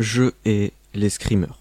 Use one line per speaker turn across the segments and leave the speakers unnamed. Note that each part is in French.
Je hais les screamers.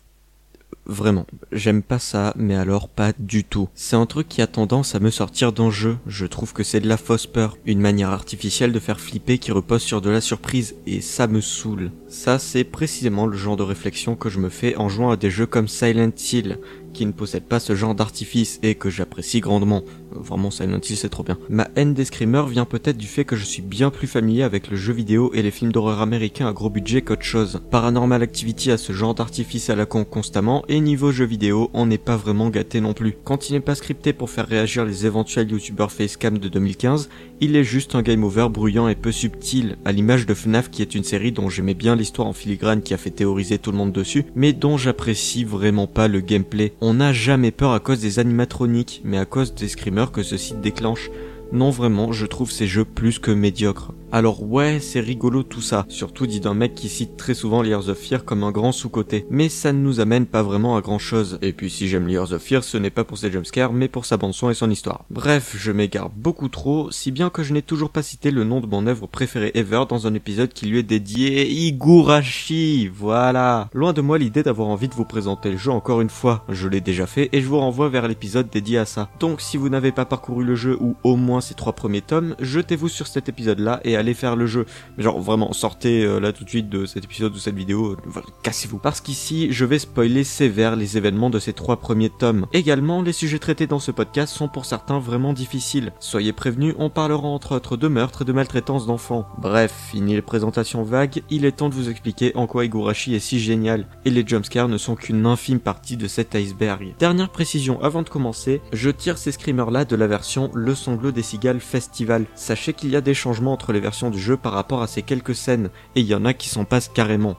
Vraiment, j'aime pas ça, mais alors pas du tout. C'est un truc qui a tendance à me sortir d'un jeu. Je trouve que c'est de la fausse peur, une manière artificielle de faire flipper qui repose sur de la surprise, et ça me saoule. Ça, c'est précisément le genre de réflexion que je me fais en jouant à des jeux comme Silent Hill, qui ne possède pas ce genre d'artifice et que j'apprécie grandement. Vraiment, Silent Hill, c'est trop bien. Ma haine des screamers vient peut-être du fait que je suis bien plus familier avec le jeu vidéo et les films d'horreur américains à gros budget qu'autre chose. Paranormal Activity a ce genre d'artifice à la con constamment, et niveau jeu vidéo, on n'est pas vraiment gâté non plus. Quand il n'est pas scripté pour faire réagir les éventuels youtubeurs facecam de 2015, il est juste un game over bruyant et peu subtil, à l'image de FNAF qui est une série dont j'aimais bien l'histoire en filigrane qui a fait théoriser tout le monde dessus, mais dont j'apprécie vraiment pas le gameplay. On n'a jamais peur à cause des animatroniques, mais à cause des screamers que ce site déclenche. Non vraiment, je trouve ces jeux plus que médiocres. Alors ouais, c'est rigolo tout ça, surtout dit d'un mec qui cite très souvent Years of Fear comme un grand sous-côté. Mais ça ne nous amène pas vraiment à grand chose. Et puis si j'aime Years of Fear, ce n'est pas pour ses jumpscares, mais pour sa bande-son et son histoire. Bref, je m'égare beaucoup trop, si bien que je n'ai toujours pas cité le nom de mon œuvre préférée ever dans un épisode qui lui est dédié Igurashi, voilà. Loin de moi l'idée d'avoir envie de vous présenter le jeu encore une fois, je l'ai déjà fait et je vous renvoie vers l'épisode dédié à ça. Donc si vous n'avez pas parcouru le jeu ou au moins ses trois premiers tomes, jetez-vous sur cet épisode là et aller faire le jeu. Mais genre vraiment, sortez euh, là tout de suite de cet épisode ou cette vidéo, cassez-vous. Parce qu'ici, je vais spoiler sévère les événements de ces trois premiers tomes. Également, les sujets traités dans ce podcast sont pour certains vraiment difficiles. Soyez prévenus, on parlera entre autres de meurtres et de maltraitance d'enfants. Bref, fini les présentations vagues, il est temps de vous expliquer en quoi Igurashi est si génial. Et les jumpscares ne sont qu'une infime partie de cet iceberg. Dernière précision avant de commencer, je tire ces screamers là de la version Le Sanglot des Cigales Festival. Sachez qu'il y a des changements entre les versions du jeu par rapport à ces quelques scènes, et il y en a qui s'en passent carrément.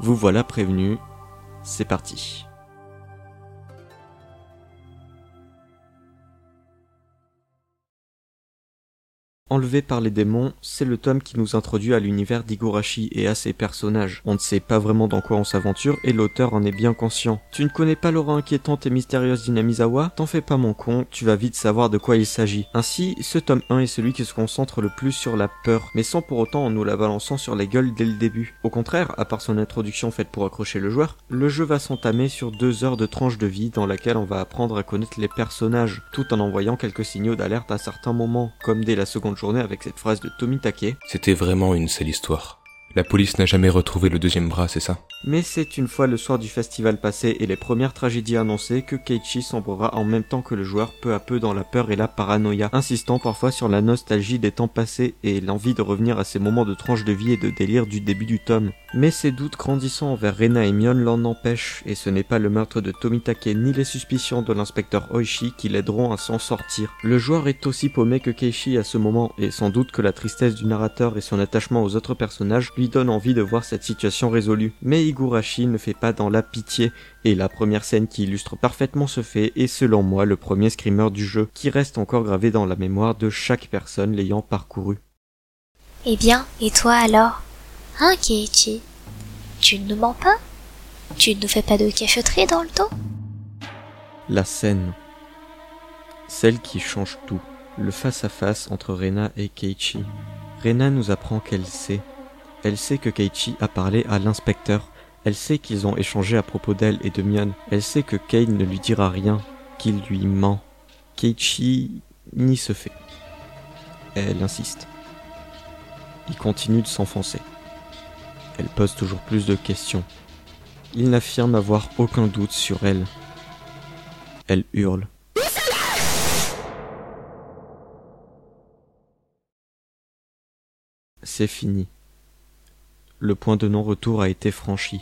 Vous voilà prévenu, c'est parti. Enlevé par les démons, c'est le tome qui nous introduit à l'univers d'Igurashi et à ses personnages. On ne sait pas vraiment dans quoi on s'aventure et l'auteur en est bien conscient. Tu ne connais pas l'aura inquiétante et mystérieuse d'Inamizawa? T'en fais pas mon con, tu vas vite savoir de quoi il s'agit. Ainsi, ce tome 1 est celui qui se concentre le plus sur la peur, mais sans pour autant en nous la balançant sur la gueule dès le début. Au contraire, à part son introduction faite pour accrocher le joueur, le jeu va s'entamer sur deux heures de tranche de vie dans laquelle on va apprendre à connaître les personnages, tout en envoyant quelques signaux d'alerte à certains moments, comme dès la seconde journée avec cette phrase de Tommy Take.
C'était vraiment une sale histoire. La police n'a jamais retrouvé le deuxième bras, c'est ça?
Mais c'est une fois le soir du festival passé et les premières tragédies annoncées que Keiichi sombrera en même temps que le joueur peu à peu dans la peur et la paranoïa, insistant parfois sur la nostalgie des temps passés et l'envie de revenir à ces moments de tranche de vie et de délire du début du tome. Mais ses doutes grandissant envers Rena et Mion l'en empêchent, et ce n'est pas le meurtre de Tomitake ni les suspicions de l'inspecteur Oishi qui l'aideront à s'en sortir. Le joueur est aussi paumé que Keiichi à ce moment, et sans doute que la tristesse du narrateur et son attachement aux autres personnages lui donne envie de voir cette situation résolue. Mais Igurashi ne fait pas dans la pitié, et la première scène qui illustre parfaitement ce fait est selon moi le premier screamer du jeu, qui reste encore gravé dans la mémoire de chaque personne l'ayant parcouru.
Eh bien, et toi alors? Hein, Keiichi? Tu ne nous mens pas? Tu ne nous fais pas de cachotterie dans le dos?
La scène. Celle qui change tout. Le face-à-face entre Rena et Keiichi. Rena nous apprend qu'elle sait. Elle sait que Keiichi a parlé à l'inspecteur. Elle sait qu'ils ont échangé à propos d'elle et de Mion. Elle sait que Kane ne lui dira rien, qu'il lui ment. Keiichi n'y se fait. Elle insiste. Il continue de s'enfoncer. Elle pose toujours plus de questions. Il n'affirme avoir aucun doute sur elle. Elle hurle. C'est fini. Le point de non-retour a été franchi.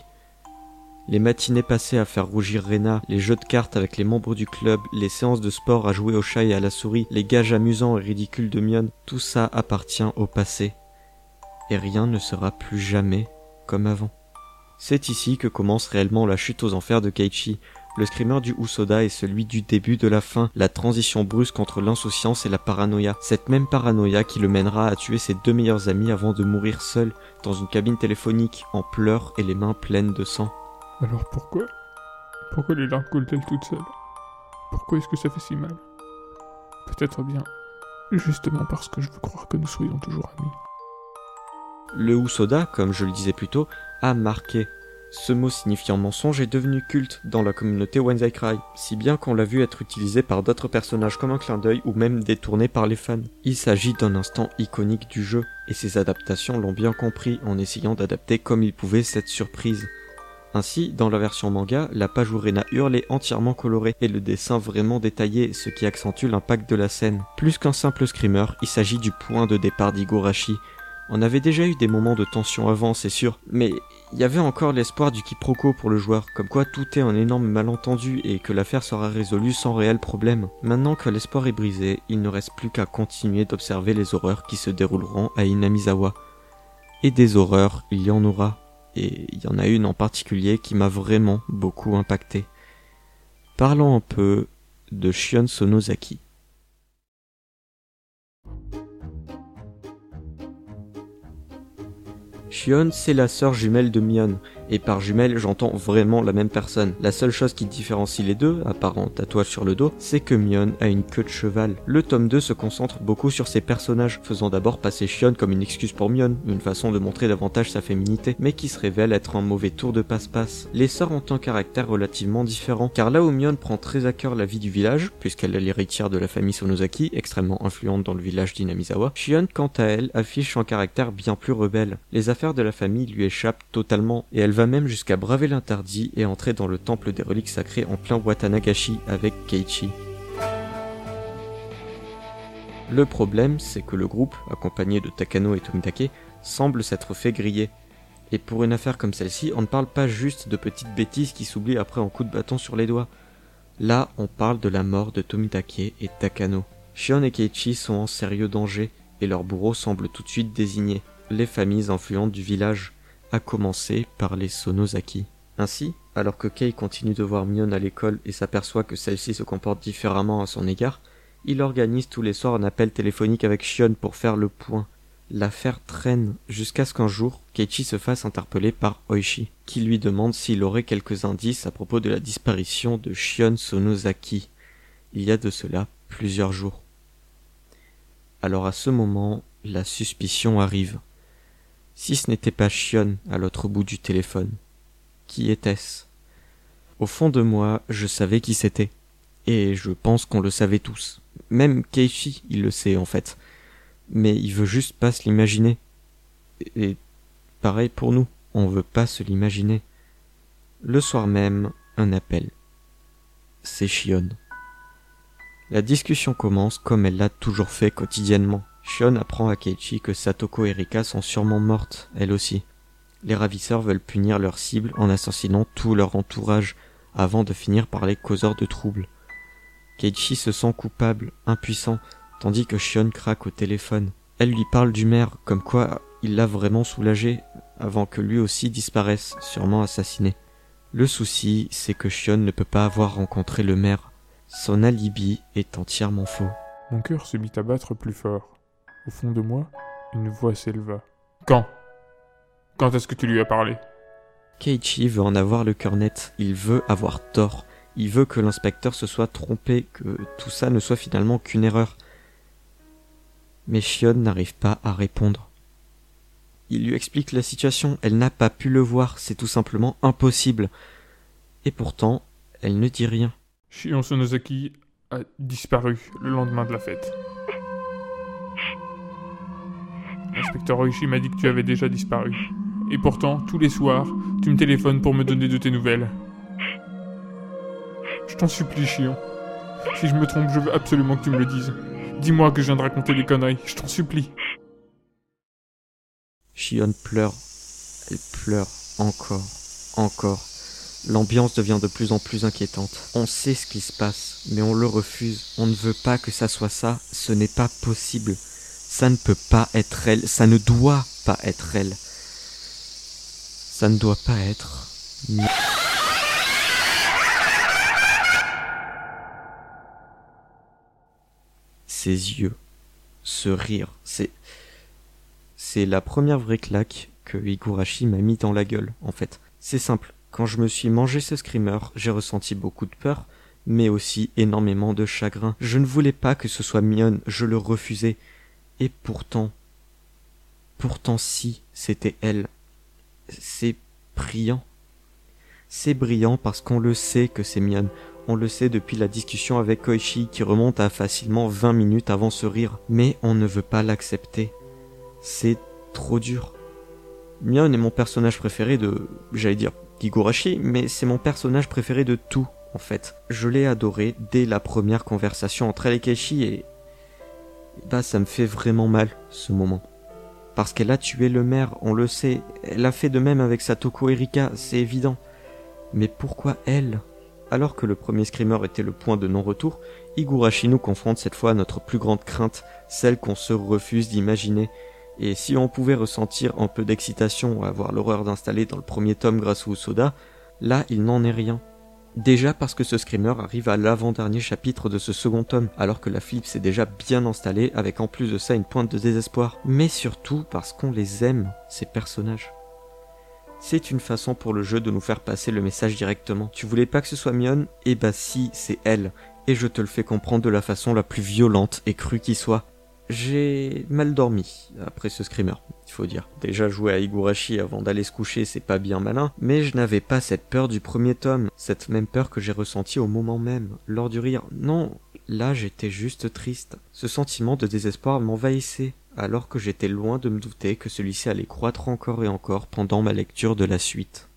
Les matinées passées à faire rougir Rena, les jeux de cartes avec les membres du club, les séances de sport à jouer au chat et à la souris, les gages amusants et ridicules de Mion, tout ça appartient au passé. Et rien ne sera plus jamais comme avant. C'est ici que commence réellement la chute aux enfers de Keiichi. Le screamer du Usoda est celui du début de la fin, la transition brusque entre l'insouciance et la paranoïa. Cette même paranoïa qui le mènera à tuer ses deux meilleurs amis avant de mourir seul dans une cabine téléphonique en pleurs et les mains pleines de sang.
Alors pourquoi? Pourquoi les larmes coulent-elles toutes seules? Pourquoi est-ce que ça fait si mal? Peut-être bien, justement parce que je veux croire que nous soyons toujours amis.
Le Usoda, comme je le disais plus tôt, a marqué. Ce mot signifiant mensonge est devenu culte dans la communauté Wenzai Cry, si bien qu'on l'a vu être utilisé par d'autres personnages comme un clin d'œil ou même détourné par les fans. Il s'agit d'un instant iconique du jeu, et ses adaptations l'ont bien compris en essayant d'adapter comme ils pouvaient cette surprise. Ainsi, dans la version manga, la page où Rena hurle est entièrement colorée et le dessin vraiment détaillé, ce qui accentue l'impact de la scène. Plus qu'un simple screamer, il s'agit du point de départ d'Igorashi, on avait déjà eu des moments de tension avant, c'est sûr, mais il y avait encore l'espoir du quiproquo pour le joueur, comme quoi tout est un énorme malentendu et que l'affaire sera résolue sans réel problème. Maintenant que l'espoir est brisé, il ne reste plus qu'à continuer d'observer les horreurs qui se dérouleront à Inamizawa. Et des horreurs, il y en aura, et il y en a une en particulier qui m'a vraiment beaucoup impacté. Parlons un peu de Shion Sonozaki. Shion, c'est la sœur jumelle de Mion, et par jumelle j'entends vraiment la même personne. La seule chose qui différencie les deux, à part tatouage sur le dos, c'est que Mion a une queue de cheval. Le tome 2 se concentre beaucoup sur ses personnages, faisant d'abord passer Shion comme une excuse pour Mion, une façon de montrer davantage sa féminité, mais qui se révèle être un mauvais tour de passe-passe. Les sœurs ont un caractère relativement différent, car là où Mion prend très à cœur la vie du village, puisqu'elle est l'héritière de la famille Sonozaki, extrêmement influente dans le village d'Inamizawa, Shion quant à elle affiche un caractère bien plus rebelle. Les affaires de la famille lui échappent totalement, et elle va même jusqu'à braver l'interdit et entrer dans le temple des reliques sacrées en plein Watanagashi avec Keiichi. Le problème, c'est que le groupe, accompagné de Takano et Tomitake, semble s'être fait griller. Et pour une affaire comme celle-ci, on ne parle pas juste de petites bêtises qui s'oublient après un coup de bâton sur les doigts. Là, on parle de la mort de Tomitake et Takano. Shion et Keiichi sont en sérieux danger, et leur bourreau semble tout de suite désigné les familles influentes du village, à commencer par les Sonozaki. Ainsi, alors que Kei continue de voir Mion à l'école et s'aperçoit que celle-ci se comporte différemment à son égard, il organise tous les soirs un appel téléphonique avec Shion pour faire le point. L'affaire traîne jusqu'à ce qu'un jour, Keiichi se fasse interpeller par Oishi, qui lui demande s'il aurait quelques indices à propos de la disparition de Shion Sonozaki. Il y a de cela plusieurs jours. Alors à ce moment, la suspicion arrive. Si ce n'était pas Shion à l'autre bout du téléphone, qui était-ce? Au fond de moi, je savais qui c'était. Et je pense qu'on le savait tous. Même Keiichi, il le sait en fait. Mais il veut juste pas se l'imaginer. Et pareil pour nous, on veut pas se l'imaginer. Le soir même, un appel. C'est Shion. La discussion commence comme elle l'a toujours fait quotidiennement. Shion apprend à Keiichi que Satoko et Rika sont sûrement mortes, elles aussi. Les ravisseurs veulent punir leur cible en assassinant tout leur entourage avant de finir par les causeurs de troubles. Keiichi se sent coupable, impuissant, tandis que Shion craque au téléphone. Elle lui parle du maire, comme quoi il l'a vraiment soulagé, avant que lui aussi disparaisse, sûrement assassiné. Le souci, c'est que Shion ne peut pas avoir rencontré le maire. Son alibi est entièrement faux.
Mon cœur se mit à battre plus fort. Au fond de moi, une voix s'éleva. Quand? Quand est-ce que tu lui as parlé?
Keiichi veut en avoir le cœur net, il veut avoir tort, il veut que l'inspecteur se soit trompé, que tout ça ne soit finalement qu'une erreur. Mais Shion n'arrive pas à répondre. Il lui explique la situation, elle n'a pas pu le voir, c'est tout simplement impossible. Et pourtant, elle ne dit rien.
Shion Sonozaki a disparu le lendemain de la fête. L'inspecteur Oishi m'a dit que tu avais déjà disparu. Et pourtant, tous les soirs, tu me téléphones pour me donner de tes nouvelles. Je t'en supplie, Chion. Si je me trompe, je veux absolument que tu me le dises. Dis-moi que je viens de raconter des conneries, je t'en supplie.
Shion pleure. Elle pleure encore, encore. L'ambiance devient de plus en plus inquiétante. On sait ce qui se passe, mais on le refuse. On ne veut pas que ça soit ça. Ce n'est pas possible. Ça ne peut pas être elle. Ça ne doit pas être elle. Ça ne doit pas être. Ses yeux, ce rire, c'est. C'est la première vraie claque que Higurashi m'a mis dans la gueule, en fait. C'est simple. Quand je me suis mangé ce screamer, j'ai ressenti beaucoup de peur, mais aussi énormément de chagrin. Je ne voulais pas que ce soit Mion, je le refusais. Et pourtant, pourtant si, c'était elle. C'est priant. C'est brillant parce qu'on le sait que c'est Mion. On le sait depuis la discussion avec Koichi qui remonte à facilement 20 minutes avant ce rire. Mais on ne veut pas l'accepter. C'est trop dur. Mion est mon personnage préféré de, j'allais dire, Higurashi, mais c'est mon personnage préféré de tout, en fait. Je l'ai adoré dès la première conversation entre elle et Keishi et... Bah ça me fait vraiment mal, ce moment. Parce qu'elle a tué le maire, on le sait. Elle a fait de même avec Satoko Erika, c'est évident. Mais pourquoi elle? Alors que le premier screamer était le point de non-retour, Higurashi nous confronte cette fois à notre plus grande crainte, celle qu'on se refuse d'imaginer, et si on pouvait ressentir un peu d'excitation à voir l'horreur d'installer dans le premier tome grâce au soda, là il n'en est rien. Déjà parce que ce screamer arrive à l'avant-dernier chapitre de ce second tome, alors que la flip s'est déjà bien installée, avec en plus de ça une pointe de désespoir. Mais surtout parce qu'on les aime, ces personnages. C'est une façon pour le jeu de nous faire passer le message directement. Tu voulais pas que ce soit Mion Eh bah si, c'est elle. Et je te le fais comprendre de la façon la plus violente et crue qui soit. J'ai mal dormi après ce screamer, il faut dire. Déjà jouer à Higurashi avant d'aller se coucher, c'est pas bien malin, mais je n'avais pas cette peur du premier tome, cette même peur que j'ai ressentie au moment même, lors du rire. Non, là j'étais juste triste. Ce sentiment de désespoir m'envahissait, alors que j'étais loin de me douter que celui-ci allait croître encore et encore pendant ma lecture de la suite.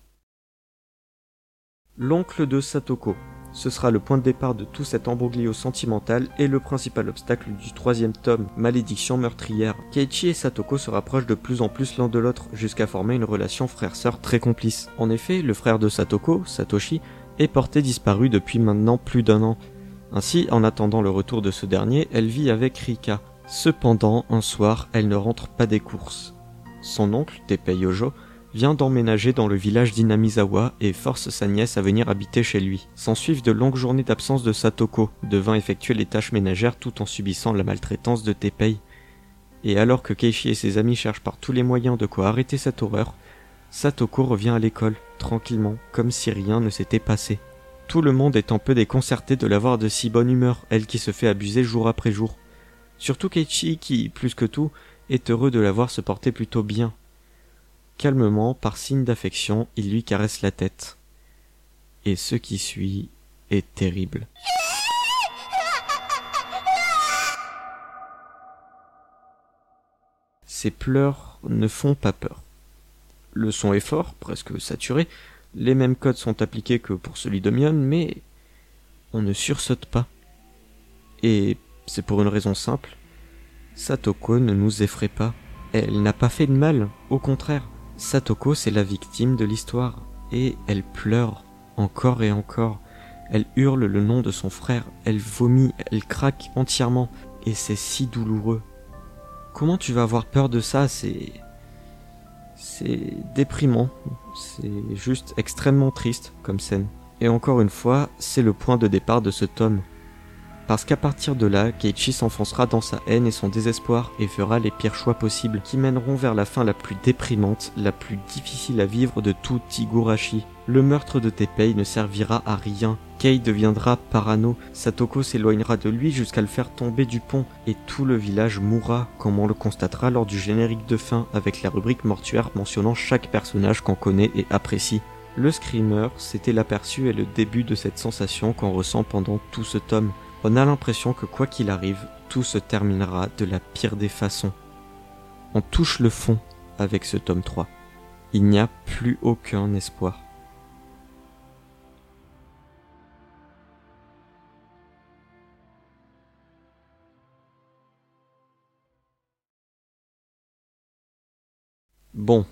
L'oncle de Satoko. Ce sera le point de départ de tout cet embroglio sentimental et le principal obstacle du troisième tome, Malédiction meurtrière. Keiichi et Satoko se rapprochent de plus en plus l'un de l'autre jusqu'à former une relation frère-sœur très complice. En effet, le frère de Satoko, Satoshi, est porté disparu depuis maintenant plus d'un an. Ainsi, en attendant le retour de ce dernier, elle vit avec Rika. Cependant, un soir, elle ne rentre pas des courses. Son oncle, Teppei Yojo, vient d'emménager dans le village d'Inamizawa et force sa nièce à venir habiter chez lui. S'ensuivent de longues journées d'absence de Satoko, devant effectuer les tâches ménagères tout en subissant la maltraitance de Teppei. Et alors que Keishi et ses amis cherchent par tous les moyens de quoi arrêter cette horreur, Satoko revient à l'école, tranquillement, comme si rien ne s'était passé. Tout le monde est un peu déconcerté de l'avoir de si bonne humeur, elle qui se fait abuser jour après jour. Surtout Keiichi qui, plus que tout, est heureux de la voir se porter plutôt bien, Calmement, par signe d'affection, il lui caresse la tête. Et ce qui suit est terrible. Ses pleurs ne font pas peur. Le son est fort, presque saturé, les mêmes codes sont appliqués que pour celui de mais on ne sursaute pas. Et c'est pour une raison simple. Satoko ne nous effraie pas. Elle n'a pas fait de mal, au contraire. Satoko, c'est la victime de l'histoire, et elle pleure encore et encore. Elle hurle le nom de son frère, elle vomit, elle craque entièrement, et c'est si douloureux. Comment tu vas avoir peur de ça? C'est. C'est déprimant, c'est juste extrêmement triste comme scène. Et encore une fois, c'est le point de départ de ce tome parce qu'à partir de là, Keiichi s'enfoncera dans sa haine et son désespoir et fera les pires choix possibles qui mèneront vers la fin la plus déprimante, la plus difficile à vivre de tout Higurashi. Le meurtre de Teppei ne servira à rien. Kei deviendra parano, Satoko s'éloignera de lui jusqu'à le faire tomber du pont, et tout le village mourra, comme on le constatera lors du générique de fin, avec la rubrique mortuaire mentionnant chaque personnage qu'on connaît et apprécie. Le screamer, c'était l'aperçu et le début de cette sensation qu'on ressent pendant tout ce tome. On a l'impression que quoi qu'il arrive, tout se terminera de la pire des façons. On touche le fond avec ce tome 3. Il n'y a plus aucun espoir. Bon,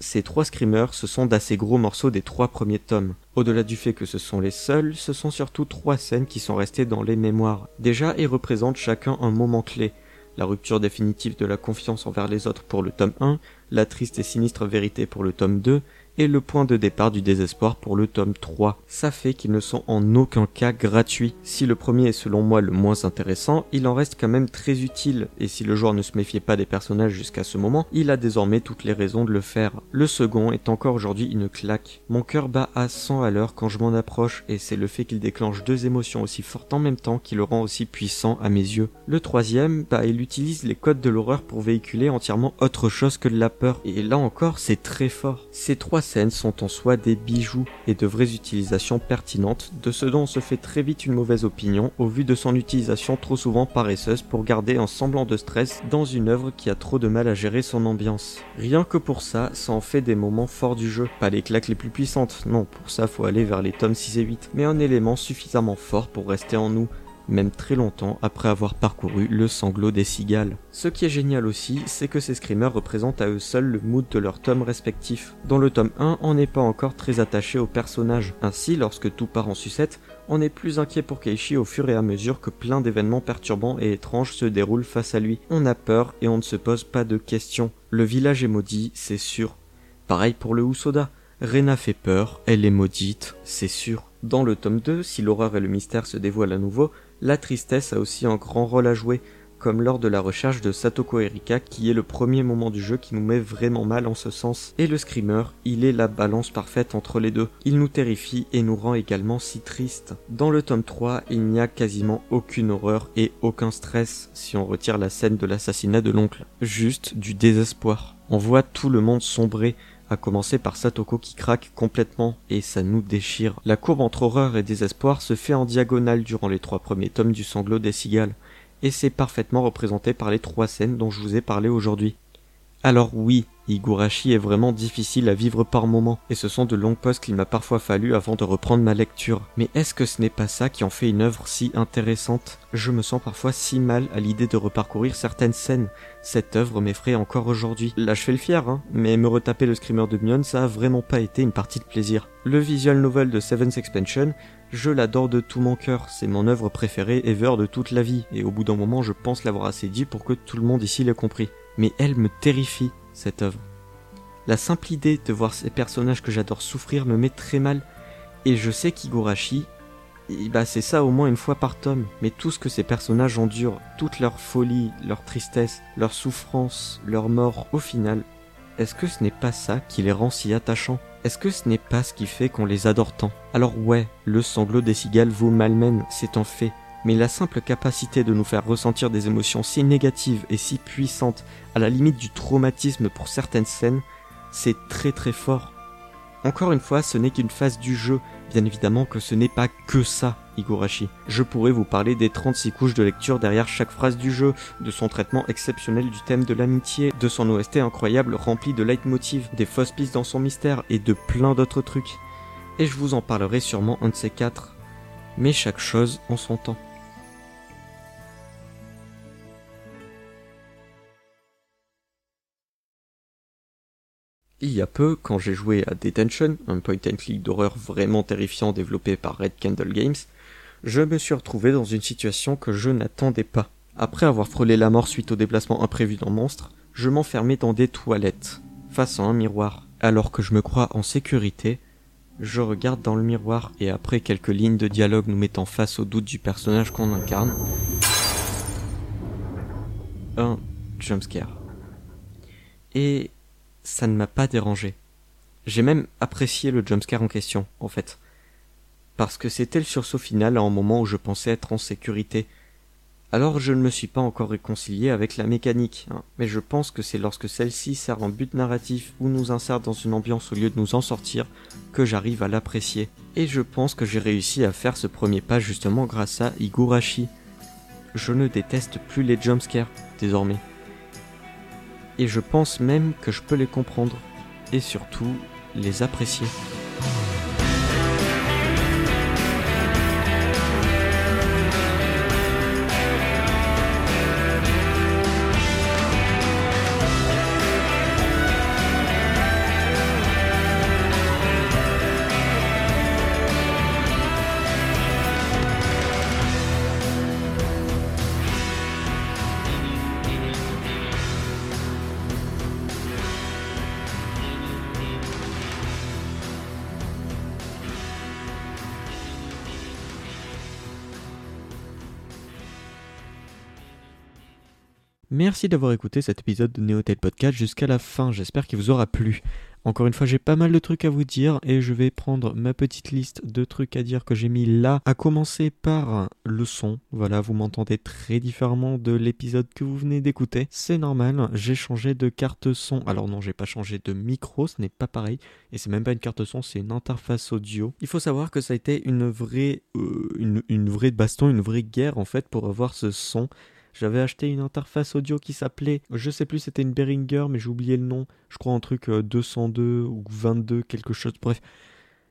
ces trois screamers, ce sont d'assez gros morceaux des trois premiers tomes. Au-delà du fait que ce sont les seuls, ce sont surtout trois scènes qui sont restées dans les mémoires. Déjà, ils représentent chacun un moment clé. La rupture définitive de la confiance envers les autres pour le tome 1, la triste et sinistre vérité pour le tome 2, et le point de départ du désespoir pour le tome 3. Ça fait qu'ils ne sont en aucun cas gratuits. Si le premier est selon moi le moins intéressant, il en reste quand même très utile, et si le joueur ne se méfiait pas des personnages jusqu'à ce moment, il a désormais toutes les raisons de le faire. Le second est encore aujourd'hui une claque. Mon cœur bat à 100 à l'heure quand je m'en approche, et c'est le fait qu'il déclenche deux émotions aussi fortes en même temps qui le rend aussi puissant à mes yeux. Le troisième, bah il utilise les codes de l'horreur pour véhiculer entièrement autre chose que de la peur, et là encore c'est très fort. Ces trois scènes sont en soi des bijoux et de vraies utilisations pertinentes, de ce dont on se fait très vite une mauvaise opinion au vu de son utilisation trop souvent paresseuse pour garder un semblant de stress dans une œuvre qui a trop de mal à gérer son ambiance. Rien que pour ça, ça en fait des moments forts du jeu, pas les claques les plus puissantes, non, pour ça faut aller vers les tomes 6 et 8, mais un élément suffisamment fort pour rester en nous, même très longtemps après avoir parcouru le sanglot des cigales. Ce qui est génial aussi, c'est que ces screamers représentent à eux seuls le mood de leur tome respectif. Dans le tome 1, on n'est pas encore très attaché au personnage. Ainsi, lorsque tout part en sucette, on est plus inquiet pour Keishi au fur et à mesure que plein d'événements perturbants et étranges se déroulent face à lui. On a peur et on ne se pose pas de questions. Le village est maudit, c'est sûr. Pareil pour le Usoda. Rena fait peur, elle est maudite, c'est sûr. Dans le tome 2, si l'horreur et le mystère se dévoilent à nouveau, la tristesse a aussi un grand rôle à jouer, comme lors de la recherche de Satoko Erika qui est le premier moment du jeu qui nous met vraiment mal en ce sens. Et le screamer, il est la balance parfaite entre les deux. Il nous terrifie et nous rend également si tristes. Dans le tome 3, il n'y a quasiment aucune horreur et aucun stress si on retire la scène de l'assassinat de l'oncle. Juste du désespoir. On voit tout le monde sombrer, à commencer par Satoko qui craque complètement et ça nous déchire. La courbe entre horreur et désespoir se fait en diagonale durant les trois premiers tomes du sanglot des cigales, et c'est parfaitement représenté par les trois scènes dont je vous ai parlé aujourd'hui. Alors oui, Higurashi est vraiment difficile à vivre par moments, et ce sont de longues pauses qu'il m'a parfois fallu avant de reprendre ma lecture. Mais est-ce que ce n'est pas ça qui en fait une œuvre si intéressante? Je me sens parfois si mal à l'idée de reparcourir certaines scènes. Cette œuvre m'effraie encore aujourd'hui. Là je fais le fier, hein, mais me retaper le screamer de Mion, ça a vraiment pas été une partie de plaisir. Le visual novel de Seven's Expansion, je l'adore de tout mon cœur, c'est mon œuvre préférée ever de toute la vie, et au bout d'un moment je pense l'avoir assez dit pour que tout le monde ici l'ait compris. Mais elle me terrifie, cette œuvre. La simple idée de voir ces personnages que j'adore souffrir me met très mal, et je sais qu'Igurashi, bah c'est ça au moins une fois par tome, mais tout ce que ces personnages endurent, toute leur folie, leur tristesse, leur souffrance, leur mort, au final, est-ce que ce n'est pas ça qui les rend si attachants? Est-ce que ce n'est pas ce qui fait qu'on les adore tant? Alors ouais, le sanglot des cigales vous malmène, c'est un fait, mais la simple capacité de nous faire ressentir des émotions si négatives et si puissantes, à la limite du traumatisme pour certaines scènes, c'est très très fort. Encore une fois, ce n'est qu'une phase du jeu, bien évidemment que ce n'est pas que ça, Higurashi. Je pourrais vous parler des 36 couches de lecture derrière chaque phrase du jeu, de son traitement exceptionnel du thème de l'amitié, de son OST incroyable rempli de leitmotiv, des fausses pistes dans son mystère et de plein d'autres trucs. Et je vous en parlerai sûrement un de ces quatre. Mais chaque chose en son temps. Il y a peu, quand j'ai joué à Detention, un point and click d'horreur vraiment terrifiant développé par Red Candle Games, je me suis retrouvé dans une situation que je n'attendais pas. Après avoir frôlé la mort suite au déplacement imprévu d'un monstre, je m'enfermais dans des toilettes, face à un miroir. Alors que je me crois en sécurité, je regarde dans le miroir et après quelques lignes de dialogue nous mettant face au doute du personnage qu'on incarne, un jumpscare. Et ça ne m'a pas dérangé. J'ai même apprécié le jumpscare en question, en fait. Parce que c'était le sursaut final à un moment où je pensais être en sécurité. Alors je ne me suis pas encore réconcilié avec la mécanique, hein, mais je pense que c'est lorsque celle-ci sert en but narratif ou nous insère dans une ambiance au lieu de nous en sortir que j'arrive à l'apprécier. Et je pense que j'ai réussi à faire ce premier pas justement grâce à Higurashi. Je ne déteste plus les jumpscares, désormais et je pense même que je peux les comprendre et surtout les apprécier. Merci d'avoir écouté cet épisode de Neotel Podcast jusqu'à la fin, j'espère qu'il vous aura plu. Encore une fois, j'ai pas mal de trucs à vous dire et je vais prendre ma petite liste de trucs à dire que j'ai mis là, à commencer par le son. Voilà, vous m'entendez très différemment de l'épisode que vous venez d'écouter. C'est normal, j'ai changé de carte son. Alors non, j'ai pas changé de micro, ce n'est pas pareil. Et c'est même pas une carte son, c'est une interface audio. Il faut savoir que ça a été une vraie, euh, une, une vraie baston, une vraie guerre en fait pour avoir ce son. J'avais acheté une interface audio qui s'appelait, je sais plus, c'était une Behringer, mais j'ai oublié le nom. Je crois un truc 202 euh, ou 22, quelque chose. Bref,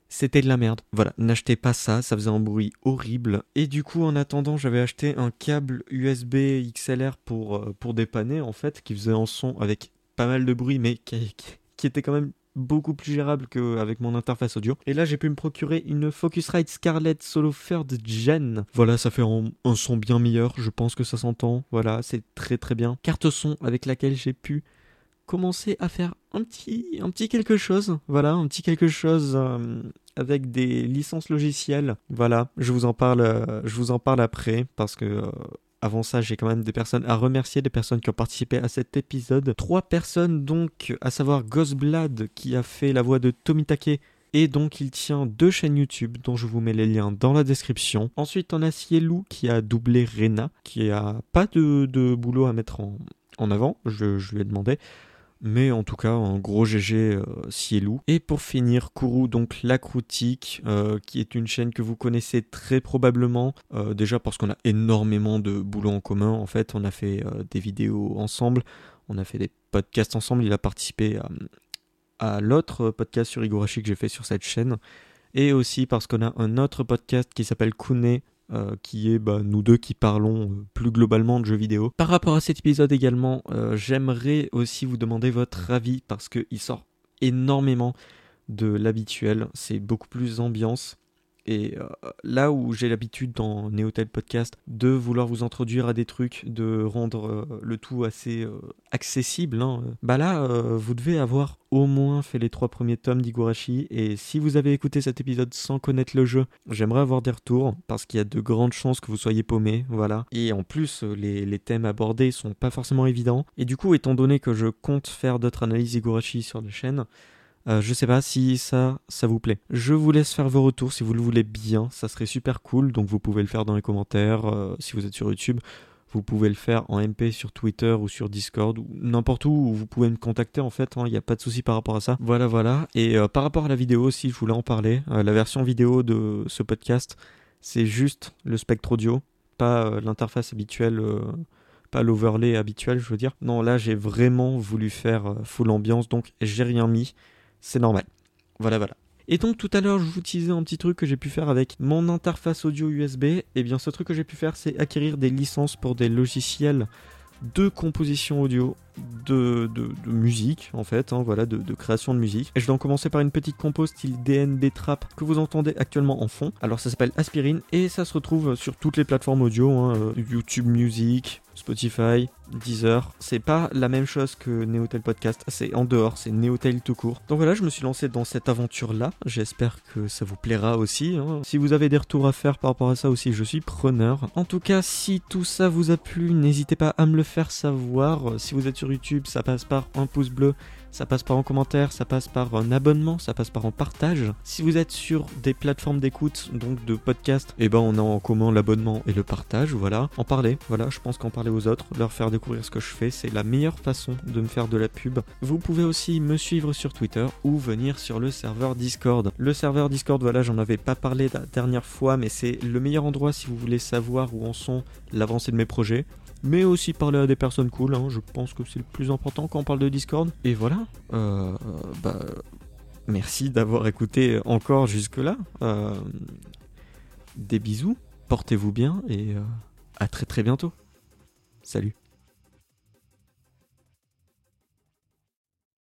c'était de la merde. Voilà, n'achetez pas ça, ça faisait un bruit horrible. Et du coup, en attendant, j'avais acheté un câble USB XLR pour, euh, pour dépanner, en fait, qui faisait un son avec pas mal de bruit, mais qui, qui était quand même beaucoup plus gérable qu'avec mon interface audio. Et là, j'ai pu me procurer une Focusrite Scarlett Solo Third Gen. Voilà, ça fait un, son bien meilleur, je pense que ça s'entend. Voilà, c'est très très bien. Carte son avec laquelle j'ai pu commencer à faire un petit, un petit quelque chose. Voilà, un petit quelque chose euh, avec des licences logicielles. Voilà, je vous en parle, euh, je vous en parle après parce que euh, avant ça, j'ai quand même des personnes à remercier, des personnes qui ont participé à cet épisode. Trois personnes donc, à savoir Ghostblad qui a fait la voix de Tomitake et donc il tient deux chaînes YouTube dont je vous mets les liens dans la description. Ensuite on a Cielou qui a doublé Rena, qui a pas de, boulot à mettre en, avant, je lui ai demandé. Mais en tout cas, un gros GG euh, Cielou. Et pour finir, Kourou, donc l'acroutique, euh, qui est une chaîne que vous connaissez très probablement. Euh, déjà parce qu'on a énormément de boulot en commun. En fait, on a fait euh, des vidéos ensemble, on a fait des podcasts ensemble. Il a participé à, l'autre podcast sur Igorashi que j'ai fait sur cette chaîne. Et aussi parce qu'on a un autre podcast qui s'appelle Kune, euh, qui est bah, nous deux qui parlons euh, plus globalement de jeux vidéo. Par rapport à cet épisode également, euh, j'aimerais aussi vous demander votre avis parce qu'il sort énormément de l'habituel. C'est beaucoup plus ambiance. Et euh, là où j'ai l'habitude dans Néotel Podcast de vouloir vous introduire à des trucs, de rendre euh, le tout assez euh, accessible, hein, bah là, vous devez avoir au moins fait les trois premiers tomes d'Igurashi. Et si vous avez écouté cet épisode sans connaître le jeu, j'aimerais avoir des retours parce qu'il y a de grandes chances que vous soyez paumé, voilà. Et en plus, les, les thèmes abordés sont pas forcément évidents. Et du coup, étant donné que je compte faire d'autres analyses Igurashi sur la chaîne, euh, je sais pas si ça, ça vous plaît. Je vous laisse faire vos retours si vous le voulez bien, ça serait super cool. Donc vous pouvez le faire dans les commentaires euh, si vous êtes sur YouTube. Vous pouvez le faire en MP sur Twitter ou sur Discord ou n'importe où où vous pouvez me contacter en fait. Il hein, n'y a pas de souci par rapport à ça. Voilà, voilà. Et euh, par rapport à la vidéo aussi, je voulais en parler. la version vidéo de ce podcast, c'est juste le spectre audio, pas l'interface habituelle pas l'overlay habituel, je veux dire. Non, là, j'ai vraiment voulu faire full ambiance, donc j'ai rien mis c'est normal. Voilà, voilà. Et donc tout à l'heure, je vous disais un petit truc que j'ai pu faire avec mon interface audio USB. Et eh bien ce truc que j'ai pu faire, c'est acquérir des licences pour des logiciels de composition audio, de, de, musique en fait, hein, voilà, de, de, création de musique. Et je vais en commencer par une petite compo style DNB Trap que vous entendez actuellement en fond. Alors ça s'appelle Aspirine et ça se retrouve sur toutes les plateformes audio, hein, euh, YouTube Music, Spotify, Deezer. C'est pas la même chose que Neotel Podcast, c'est en dehors, c'est Neotel tout court. Donc voilà, je me suis lancé dans cette aventure-là. J'espère que ça vous plaira aussi. Hein. Si vous avez des retours à faire par rapport à ça aussi, je suis preneur. En tout cas, si tout ça vous a plu, n'hésitez pas à me le faire savoir. Si vous êtes YouTube, ça passe par un pouce bleu ça passe par un commentaire, ça passe par un abonnement, ça passe par un partage. Si vous êtes sur des plateformes d'écoute, donc de podcast, eh ben on a en commun l'abonnement et le partage, voilà. En parler, voilà, je pense qu'en parler aux autres, leur faire découvrir ce que je fais, c'est la meilleure façon de me faire de la pub. Vous pouvez aussi me suivre sur Twitter ou venir sur le serveur Discord. Le serveur Discord, voilà, j'en avais pas parlé la dernière fois, mais c'est le meilleur endroit si vous voulez savoir où en sont l'avancée de mes projets mais aussi parler à des personnes cool. Hein. je pense que c'est le plus important quand on parle de Discord. Et voilà. Euh, bah, merci d'avoir écouté encore jusque-là. Euh, des bisous, portez-vous bien et euh, à très très bientôt. Salut.